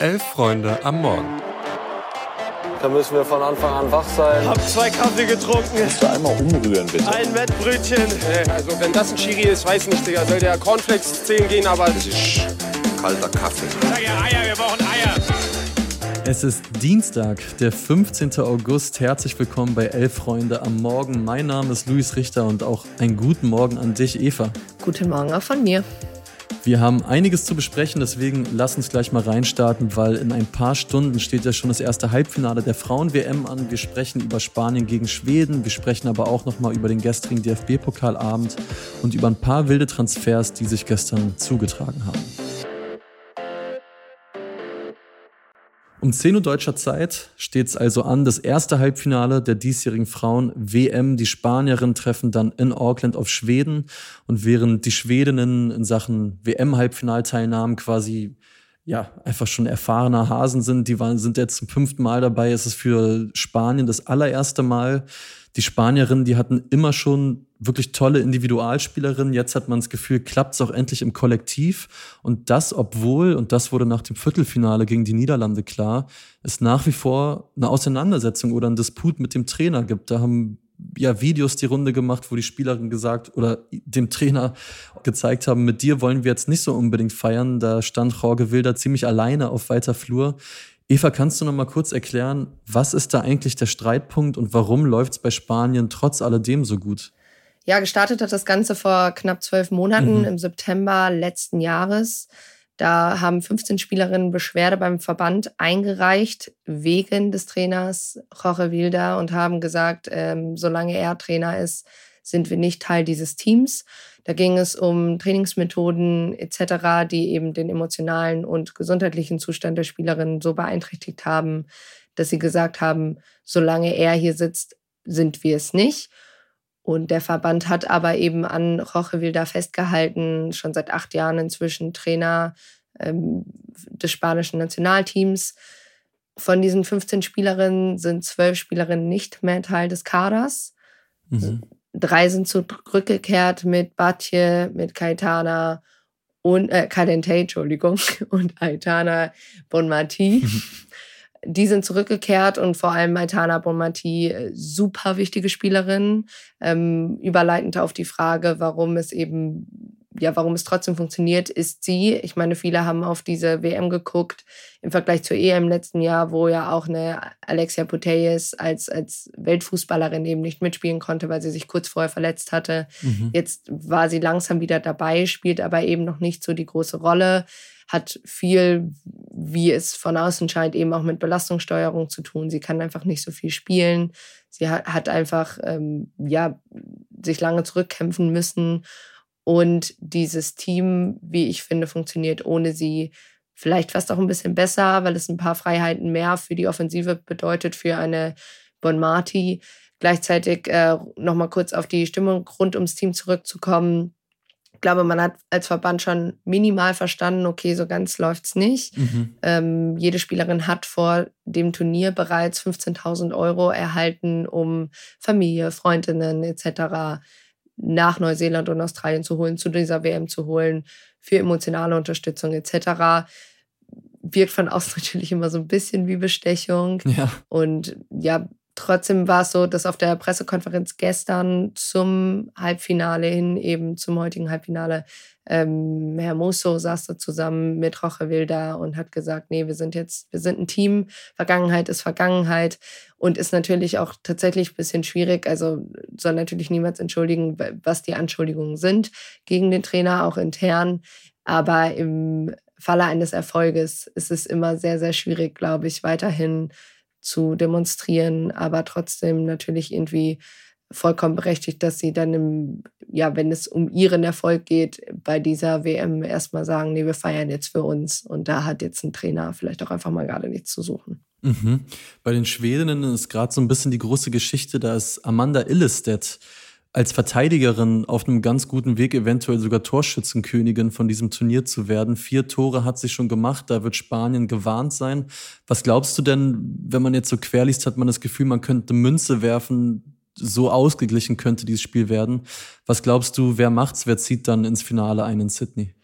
Elf Freunde am Morgen. Da müssen wir von Anfang an wach sein. Hab zwei Kaffee getrunken. Kannst du einmal umrühren, bitte? Ein Wettbrötchen. Also wenn das ein Schiri ist, weiß nicht, Digga. Soll der Cornflakes 10 gehen, aber... Das ist kalter Kaffee. Sag ja Eier, wir brauchen Eier. Es ist Dienstag, der 15. August. Herzlich willkommen bei Elf Freunde am Morgen. Mein Name ist Luis Richter und auch einen guten Morgen an dich, Eva. Guten Morgen auch von mir. Wir haben einiges zu besprechen, deswegen lass uns gleich mal reinstarten, weil in ein paar Stunden steht ja schon das erste Halbfinale der Frauen-WM an. Wir sprechen über Spanien gegen Schweden, wir sprechen aber auch nochmal über den gestrigen DFB-Pokalabend und über ein paar wilde Transfers, die sich gestern zugetragen haben. Um 10 Uhr deutscher Zeit steht es also an, das erste Halbfinale der diesjährigen Frauen-WM. Die Spanierinnen treffen dann in Auckland auf Schweden. Und während die Schwedinnen in Sachen WM-Halbfinalteilnahmen quasi ja, einfach schon erfahrener Hasen sind, die waren, sind jetzt zum fünften Mal dabei. Es ist für Spanien das allererste Mal. Die Spanierinnen, die hatten immer schon wirklich tolle Individualspielerin. Jetzt hat man das Gefühl, klappt es auch endlich im Kollektiv. Und das, obwohl, und das wurde nach dem Viertelfinale gegen die Niederlande klar, es nach wie vor eine Auseinandersetzung oder ein Disput mit dem Trainer gibt. Da haben ja Videos die Runde gemacht, wo die Spielerin gesagt oder dem Trainer gezeigt haben, mit dir wollen wir jetzt nicht so unbedingt feiern. Da stand Jorge Wilder ziemlich alleine auf weiter Flur. Eva, kannst du noch mal kurz erklären, was ist da eigentlich der Streitpunkt und warum läuft es bei Spanien trotz alledem so gut? Ja, gestartet hat das Ganze vor knapp zwölf Monaten, mhm. im September letzten Jahres. Da haben 15 Spielerinnen Beschwerde beim Verband eingereicht wegen des Trainers Jorge Wilda und haben gesagt, ähm, solange er Trainer ist, sind wir nicht Teil dieses Teams. Da ging es um Trainingsmethoden etc., die eben den emotionalen und gesundheitlichen Zustand der Spielerinnen so beeinträchtigt haben, dass sie gesagt haben, solange er hier sitzt, sind wir es nicht. Und der Verband hat aber eben an Roche Wilda festgehalten, schon seit acht Jahren inzwischen Trainer ähm, des spanischen Nationalteams. Von diesen 15 Spielerinnen sind zwölf Spielerinnen nicht mehr Teil des Kaders. Mhm. Drei sind zurückgekehrt mit Batje, mit Caetana und äh, Calente, Entschuldigung, und Aitana Bonmati. die sind zurückgekehrt und vor allem Aitana Bonmati, äh, super wichtige Spielerin, ähm, überleitend auf die Frage, warum es eben ja, warum es trotzdem funktioniert, ist sie. Ich meine, viele haben auf diese WM geguckt im Vergleich zur EM letzten Jahr, wo ja auch eine Alexia Putellas als, als Weltfußballerin eben nicht mitspielen konnte, weil sie sich kurz vorher verletzt hatte. Mhm. Jetzt war sie langsam wieder dabei, spielt aber eben noch nicht so die große Rolle hat viel, wie es von außen scheint, eben auch mit Belastungssteuerung zu tun. Sie kann einfach nicht so viel spielen. Sie hat, hat einfach, ähm, ja, sich lange zurückkämpfen müssen. Und dieses Team, wie ich finde, funktioniert ohne sie vielleicht fast auch ein bisschen besser, weil es ein paar Freiheiten mehr für die Offensive bedeutet, für eine Bon Marti. Gleichzeitig äh, nochmal kurz auf die Stimmung rund ums Team zurückzukommen ich glaube, man hat als Verband schon minimal verstanden, okay, so ganz läuft es nicht. Mhm. Ähm, jede Spielerin hat vor dem Turnier bereits 15.000 Euro erhalten, um Familie, Freundinnen etc. nach Neuseeland und Australien zu holen, zu dieser WM zu holen, für emotionale Unterstützung etc wirkt von außen natürlich immer so ein bisschen wie Bestechung. Ja. Und ja, Trotzdem war es so, dass auf der Pressekonferenz gestern zum Halbfinale hin, eben zum heutigen Halbfinale, ähm, Herr Musso saß da zusammen mit Roche Wilda und hat gesagt, nee, wir sind jetzt, wir sind ein Team, Vergangenheit ist Vergangenheit und ist natürlich auch tatsächlich ein bisschen schwierig, also soll natürlich niemals entschuldigen, was die Anschuldigungen sind gegen den Trainer, auch intern, aber im Falle eines Erfolges ist es immer sehr, sehr schwierig, glaube ich, weiterhin zu demonstrieren, aber trotzdem natürlich irgendwie vollkommen berechtigt, dass sie dann im, ja, wenn es um ihren Erfolg geht, bei dieser WM erstmal sagen, nee, wir feiern jetzt für uns. Und da hat jetzt ein Trainer vielleicht auch einfach mal gerade nichts zu suchen. Mhm. Bei den Schwedinnen ist gerade so ein bisschen die große Geschichte, da ist Amanda Illestedt als Verteidigerin auf einem ganz guten Weg, eventuell sogar Torschützenkönigin von diesem Turnier zu werden. Vier Tore hat sie schon gemacht, da wird Spanien gewarnt sein. Was glaubst du denn, wenn man jetzt so querliest, hat man das Gefühl, man könnte Münze werfen, so ausgeglichen könnte dieses Spiel werden. Was glaubst du, wer macht's, wer zieht dann ins Finale ein in Sydney?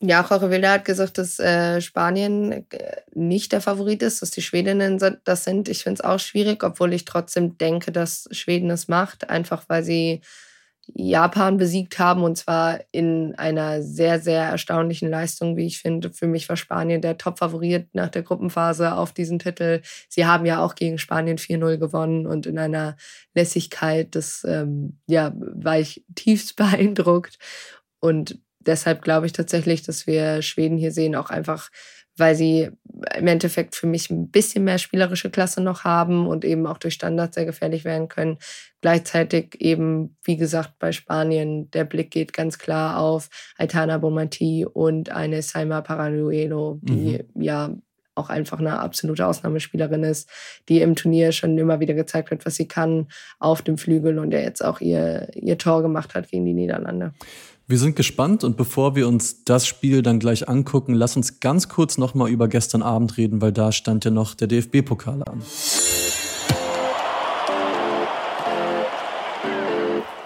Ja, Jorge Wilder hat gesagt, dass äh, Spanien äh, nicht der Favorit ist, dass die Schwedinnen das sind. Ich finde es auch schwierig, obwohl ich trotzdem denke, dass Schweden es macht, einfach weil sie Japan besiegt haben und zwar in einer sehr, sehr erstaunlichen Leistung, wie ich finde. Für mich war Spanien der Top-Favorit nach der Gruppenphase auf diesen Titel. Sie haben ja auch gegen Spanien 4-0 gewonnen und in einer Lässigkeit, das ähm, ja, war ich tiefst beeindruckt. Und deshalb glaube ich tatsächlich, dass wir Schweden hier sehen, auch einfach weil sie im Endeffekt für mich ein bisschen mehr spielerische Klasse noch haben und eben auch durch Standards sehr gefährlich werden können. Gleichzeitig eben, wie gesagt, bei Spanien, der Blick geht ganz klar auf Aitana Bonmati und eine Saima Paranuelo, die mhm. ja auch einfach eine absolute Ausnahmespielerin ist, die im Turnier schon immer wieder gezeigt hat, was sie kann auf dem Flügel und der jetzt auch ihr, ihr Tor gemacht hat gegen die Niederlande. Wir sind gespannt und bevor wir uns das Spiel dann gleich angucken, lass uns ganz kurz nochmal über gestern Abend reden, weil da stand ja noch der DFB-Pokal an.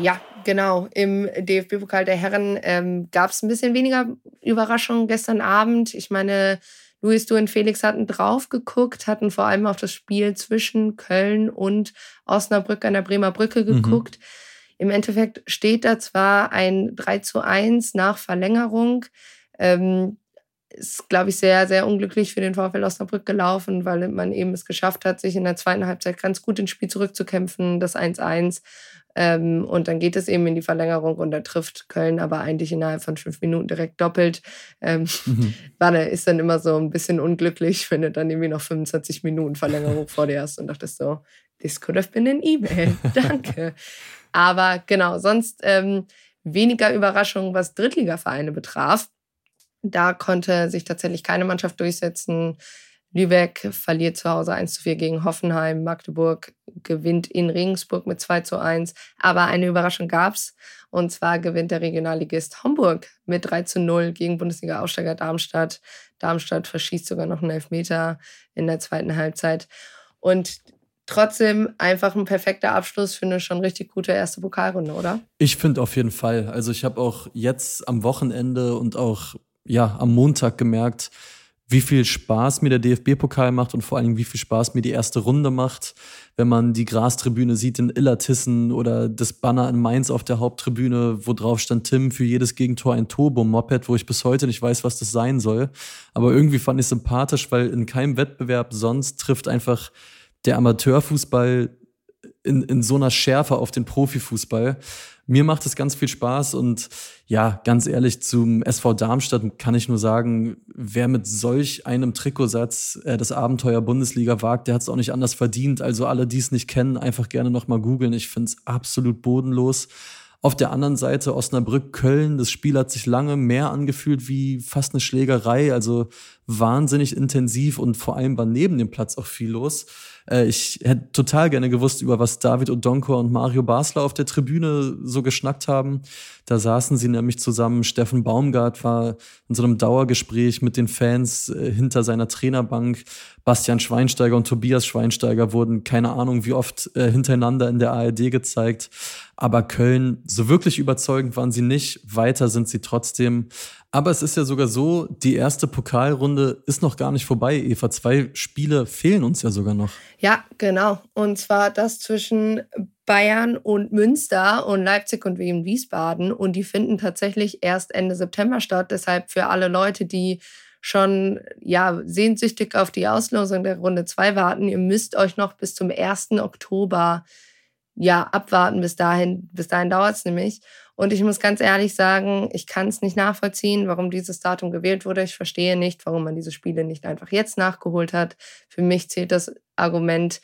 Ja, genau. Im DFB-Pokal der Herren ähm, gab es ein bisschen weniger Überraschungen gestern Abend. Ich meine, Luis, du und Felix hatten drauf geguckt, hatten vor allem auf das Spiel zwischen Köln und Osnabrück an der Bremer Brücke mhm. geguckt. Mhm. Im Endeffekt steht da zwar ein 3 zu 1 nach Verlängerung. Ähm, ist, glaube ich, sehr, sehr unglücklich für den VfL Osnabrück gelaufen, weil man eben es geschafft hat, sich in der zweiten Halbzeit ganz gut ins Spiel zurückzukämpfen, das 1-1. Ähm, und dann geht es eben in die Verlängerung und da trifft Köln aber eigentlich innerhalb von fünf Minuten direkt doppelt. Ähm, mhm. War, ist dann immer so ein bisschen unglücklich, wenn du dann irgendwie noch 25 Minuten Verlängerung vor dir hast und dachtest so, this could have been an E-Mail. Danke. Aber genau, sonst ähm, weniger Überraschung, was Drittligavereine betraf. Da konnte sich tatsächlich keine Mannschaft durchsetzen. Lübeck verliert zu Hause 1 zu 4 gegen Hoffenheim. Magdeburg gewinnt in Regensburg mit 2 zu 1. Aber eine Überraschung gab's. Und zwar gewinnt der Regionalligist Homburg mit 3 zu 0 gegen Bundesliga-Aufsteiger Darmstadt. Darmstadt verschießt sogar noch einen Elfmeter in der zweiten Halbzeit. Und trotzdem einfach ein perfekter Abschluss für eine schon richtig gute erste Pokalrunde, oder? Ich finde auf jeden Fall. Also ich habe auch jetzt am Wochenende und auch ja am Montag gemerkt, wie viel Spaß mir der DFB-Pokal macht und vor allen Dingen, wie viel Spaß mir die erste Runde macht, wenn man die Grastribüne sieht in Illertissen oder das Banner in Mainz auf der Haupttribüne, wo drauf stand Tim für jedes Gegentor ein Turbo-Moped, wo ich bis heute nicht weiß, was das sein soll. Aber irgendwie fand ich sympathisch, weil in keinem Wettbewerb sonst trifft einfach der Amateurfußball in, in so einer Schärfe auf den Profifußball. Mir macht es ganz viel Spaß und ja, ganz ehrlich, zum SV Darmstadt kann ich nur sagen, wer mit solch einem Trikotsatz äh, das Abenteuer Bundesliga wagt, der hat es auch nicht anders verdient. Also alle, die es nicht kennen, einfach gerne nochmal googeln. Ich finde es absolut bodenlos. Auf der anderen Seite Osnabrück-Köln, das Spiel hat sich lange mehr angefühlt wie fast eine Schlägerei, also wahnsinnig intensiv und vor allem war neben dem Platz auch viel los. Äh, ich hätte total gerne gewusst, über was David Odonkor und Mario Basler auf der Tribüne so geschnackt haben. Da saßen sie nämlich zusammen. Steffen Baumgart war in so einem Dauergespräch mit den Fans äh, hinter seiner Trainerbank. Bastian Schweinsteiger und Tobias Schweinsteiger wurden keine Ahnung wie oft äh, hintereinander in der ARD gezeigt. Aber Köln, so wirklich überzeugend waren sie nicht. Weiter sind sie trotzdem. Aber es ist ja sogar so, die erste Pokalrunde ist noch gar nicht vorbei, Eva. Zwei Spiele fehlen uns ja sogar noch. Ja, genau. Und zwar das zwischen Bayern und Münster und Leipzig und Wien Wiesbaden. Und die finden tatsächlich erst Ende September statt. Deshalb für alle Leute, die schon ja sehnsüchtig auf die Auslosung der Runde 2 warten, ihr müsst euch noch bis zum 1. Oktober ja abwarten. Bis dahin, bis dahin dauert es nämlich. Und ich muss ganz ehrlich sagen, ich kann es nicht nachvollziehen, warum dieses Datum gewählt wurde. Ich verstehe nicht, warum man diese Spiele nicht einfach jetzt nachgeholt hat. Für mich zählt das Argument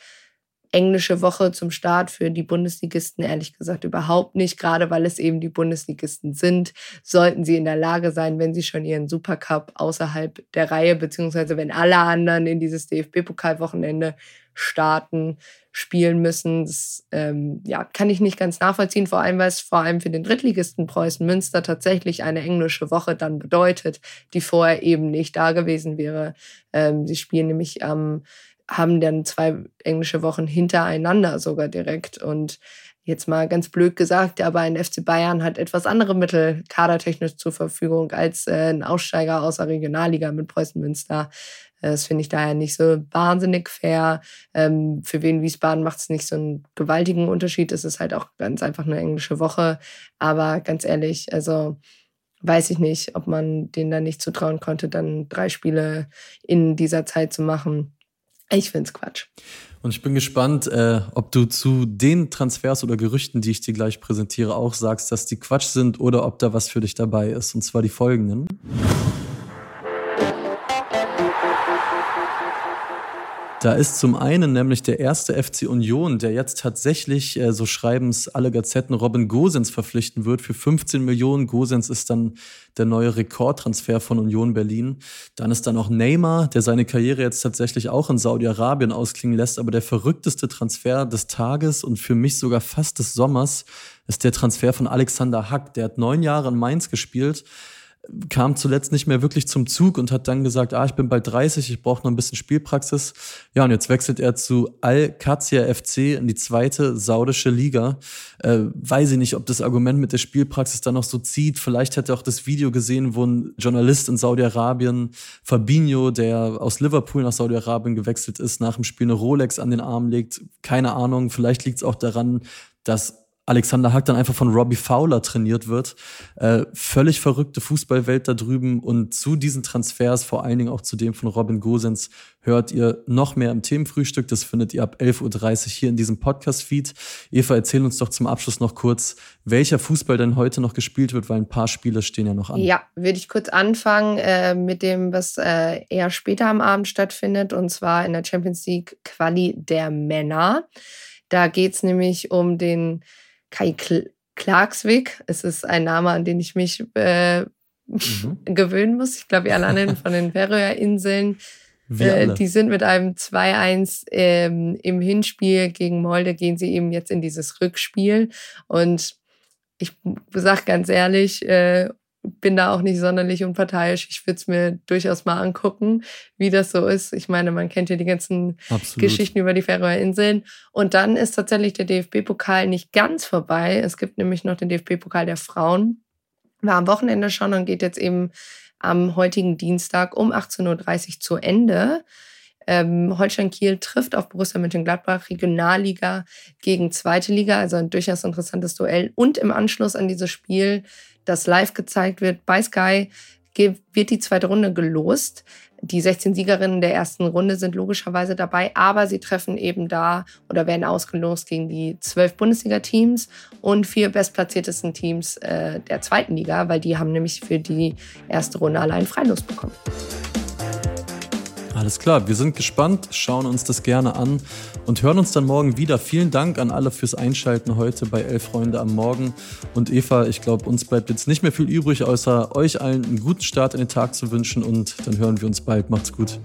englische Woche zum Start für die Bundesligisten ehrlich gesagt überhaupt nicht, gerade weil es eben die Bundesligisten sind. Sollten sie in der Lage sein, wenn sie schon ihren Supercup außerhalb der Reihe, beziehungsweise wenn alle anderen in dieses DFB-Pokalwochenende starten, spielen müssen. Das ähm, ja, kann ich nicht ganz nachvollziehen, vor allem weil es vor allem für den Drittligisten Preußen Münster tatsächlich eine englische Woche dann bedeutet, die vorher eben nicht da gewesen wäre. Ähm, sie spielen nämlich am ähm, haben dann zwei englische Wochen hintereinander sogar direkt. Und jetzt mal ganz blöd gesagt, aber ein FC Bayern hat etwas andere Mittel kadertechnisch zur Verfügung als äh, ein Aussteiger aus der Regionalliga mit Preußen Münster. Das finde ich daher nicht so wahnsinnig fair. Ähm, für wen Wiesbaden macht es nicht so einen gewaltigen Unterschied. Es ist halt auch ganz einfach eine englische Woche. Aber ganz ehrlich, also weiß ich nicht, ob man denen da nicht zutrauen konnte, dann drei Spiele in dieser Zeit zu machen. Ich finde es Quatsch. Und ich bin gespannt, äh, ob du zu den Transfers oder Gerüchten, die ich dir gleich präsentiere, auch sagst, dass die Quatsch sind oder ob da was für dich dabei ist. Und zwar die folgenden. Da ist zum einen nämlich der erste FC Union, der jetzt tatsächlich, äh, so schreiben es alle Gazetten, Robin Gosens verpflichten wird für 15 Millionen. Gosens ist dann der neue Rekordtransfer von Union Berlin. Dann ist da noch Neymar, der seine Karriere jetzt tatsächlich auch in Saudi-Arabien ausklingen lässt. Aber der verrückteste Transfer des Tages und für mich sogar fast des Sommers ist der Transfer von Alexander Hack. Der hat neun Jahre in Mainz gespielt kam zuletzt nicht mehr wirklich zum Zug und hat dann gesagt, ah, ich bin bald 30, ich brauche noch ein bisschen Spielpraxis. Ja, und jetzt wechselt er zu Al-Qadsia FC in die zweite saudische Liga. Äh, weiß ich nicht, ob das Argument mit der Spielpraxis dann noch so zieht. Vielleicht hätte er auch das Video gesehen, wo ein Journalist in Saudi-Arabien, Fabinho, der aus Liverpool nach Saudi-Arabien gewechselt ist, nach dem Spiel eine Rolex an den Arm legt. Keine Ahnung, vielleicht liegt es auch daran, dass Alexander Hack dann einfach von Robbie Fowler trainiert wird. Äh, völlig verrückte Fußballwelt da drüben und zu diesen Transfers, vor allen Dingen auch zu dem von Robin Gosens, hört ihr noch mehr im Themenfrühstück. Das findet ihr ab 11.30 Uhr hier in diesem Podcast-Feed. Eva, erzähl uns doch zum Abschluss noch kurz, welcher Fußball denn heute noch gespielt wird, weil ein paar Spiele stehen ja noch an. Ja, würde ich kurz anfangen äh, mit dem, was äh, eher später am Abend stattfindet, und zwar in der Champions League Quali der Männer. Da geht es nämlich um den Kai Clarkswig. Es ist ein Name, an den ich mich äh, mhm. gewöhnen muss. Ich glaube, die anderen von den Färöerinseln. Äh, die sind mit einem 2-1 ähm, im Hinspiel gegen Molde, gehen sie eben jetzt in dieses Rückspiel. Und ich sage ganz ehrlich, äh, bin da auch nicht sonderlich unparteiisch. Ich würde es mir durchaus mal angucken, wie das so ist. Ich meine, man kennt ja die ganzen Absolut. Geschichten über die Färöerinseln. Und dann ist tatsächlich der DFB-Pokal nicht ganz vorbei. Es gibt nämlich noch den DFB-Pokal der Frauen. War am Wochenende schon und geht jetzt eben am heutigen Dienstag um 18.30 Uhr zu Ende. Ähm, Holstein Kiel trifft auf Borussia Mönchengladbach Regionalliga gegen zweite Liga, also ein durchaus interessantes Duell. Und im Anschluss an dieses Spiel das live gezeigt wird bei Sky, wird die zweite Runde gelost. Die 16 Siegerinnen der ersten Runde sind logischerweise dabei, aber sie treffen eben da oder werden ausgelost gegen die zwölf Bundesliga-Teams und vier bestplatziertesten Teams äh, der zweiten Liga, weil die haben nämlich für die erste Runde allein Freilos bekommen. Alles klar, wir sind gespannt, schauen uns das gerne an und hören uns dann morgen wieder. Vielen Dank an alle fürs Einschalten heute bei Elf Freunde am Morgen. Und Eva, ich glaube, uns bleibt jetzt nicht mehr viel übrig, außer euch allen einen guten Start in den Tag zu wünschen und dann hören wir uns bald. Macht's gut.